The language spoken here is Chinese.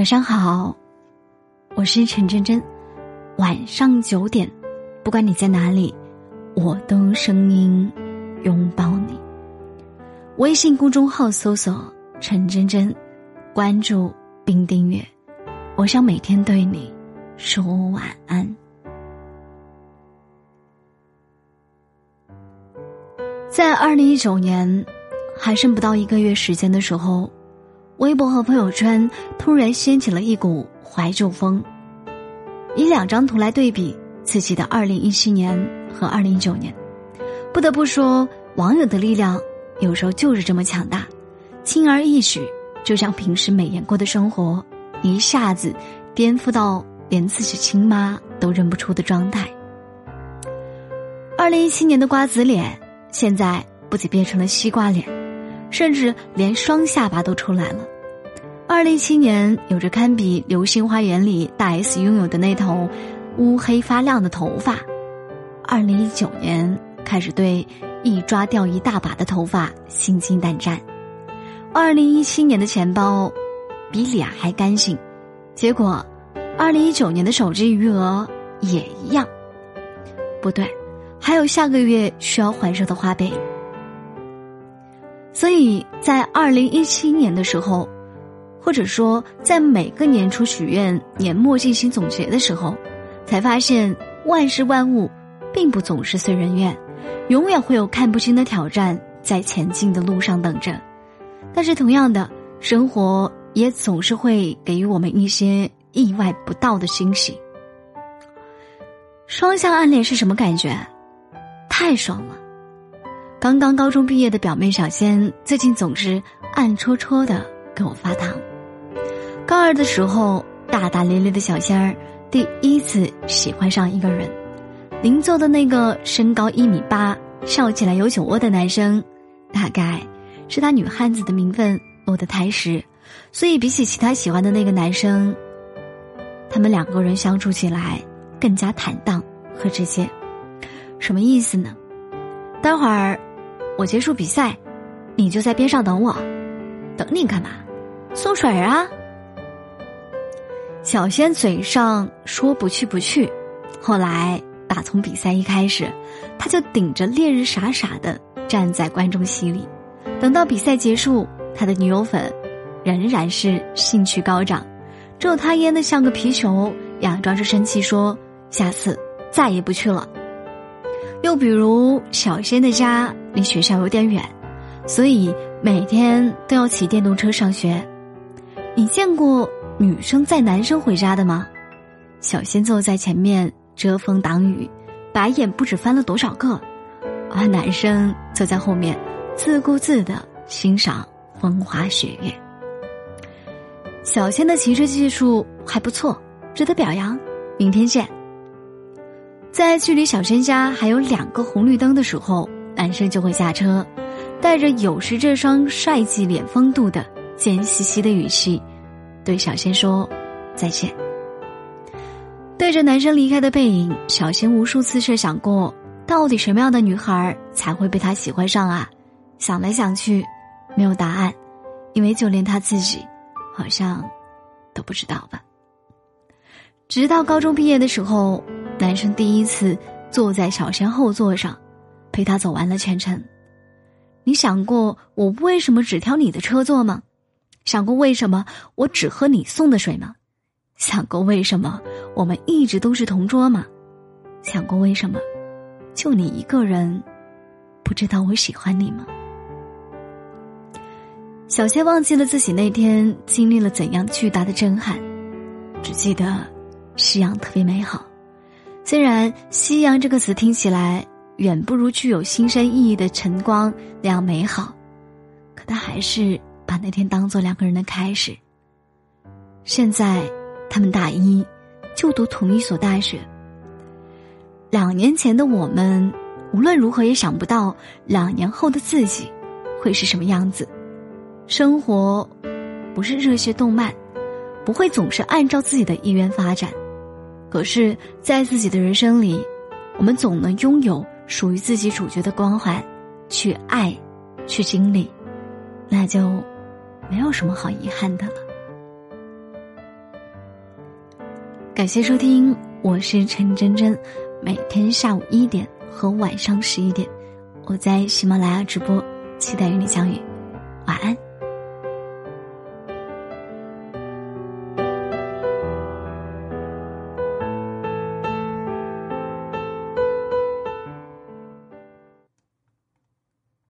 晚上好，我是陈真真。晚上九点，不管你在哪里，我都用声音拥抱你。微信公众号搜索“陈真真”，关注并订阅。我想每天对你说晚安。在二零一九年还剩不到一个月时间的时候。微博和朋友圈突然掀起了一股怀旧风。以两张图来对比自己的二零一七年和二零一九年，不得不说，网友的力量有时候就是这么强大，轻而易举就将平时美颜过的生活一下子颠覆到连自己亲妈都认不出的状态。二零一七年的瓜子脸，现在不仅变成了西瓜脸。甚至连双下巴都出来了。二零一七年有着堪比《流星花园》里大 S 拥有的那头乌黑发亮的头发，二零一九年开始对一抓掉一大把的头发心惊胆战。二零一七年的钱包比脸还干净，结果二零一九年的手机余额也一样。不对，还有下个月需要还上的花呗。所以在二零一七年的时候，或者说在每个年初许愿、年末进行总结的时候，才发现万事万物并不总是随人愿，永远会有看不清的挑战在前进的路上等着。但是同样的，生活也总是会给予我们一些意外不到的惊喜。双向暗恋是什么感觉？太爽了！刚刚高中毕业的表妹小仙，最近总是暗戳戳的给我发糖。高二的时候，大大咧咧的小仙儿第一次喜欢上一个人，邻座的那个身高一米八、笑起来有酒窝的男生，大概是他女汉子的名分落的太实，所以比起其他喜欢的那个男生，他们两个人相处起来更加坦荡和直接。什么意思呢？待会儿。我结束比赛，你就在边上等我。等你干嘛？送水啊！小仙嘴上说不去不去，后来打从比赛一开始，他就顶着烈日傻傻的站在观众席里。等到比赛结束，他的女友粉仍然是兴趣高涨，只有他蔫的像个皮球，佯装着生气说：“下次再也不去了。”又比如，小仙的家离学校有点远，所以每天都要骑电动车上学。你见过女生载男生回家的吗？小仙坐在前面遮风挡雨，白眼不知翻了多少个，而男生坐在后面自顾自的欣赏风花雪月。小仙的骑车技术还不错，值得表扬。明天见。在距离小仙家还有两个红绿灯的时候，男生就会下车，带着有时这双帅气脸风度的贱兮兮的语气，对小仙说：“再见。”对着男生离开的背影，小仙无数次设想过，到底什么样的女孩才会被他喜欢上啊？想来想去，没有答案，因为就连他自己，好像都不知道吧。直到高中毕业的时候。男生第一次坐在小仙后座上，陪他走完了全程。你想过我为什么只挑你的车坐吗？想过为什么我只喝你送的水吗？想过为什么我们一直都是同桌吗？想过为什么就你一个人不知道我喜欢你吗？小仙忘记了自己那天经历了怎样巨大的震撼，只记得夕阳特别美好。虽然“夕阳”这个词听起来远不如具有新生意义的晨光那样美好，可他还是把那天当做两个人的开始。现在，他们大一，就读同一所大学。两年前的我们，无论如何也想不到两年后的自己会是什么样子。生活不是热血动漫，不会总是按照自己的意愿发展。可是，在自己的人生里，我们总能拥有属于自己主角的光环，去爱，去经历，那就没有什么好遗憾的了。感谢收听，我是陈真真。每天下午一点和晚上十一点，我在喜马拉雅直播，期待与你相遇。晚安。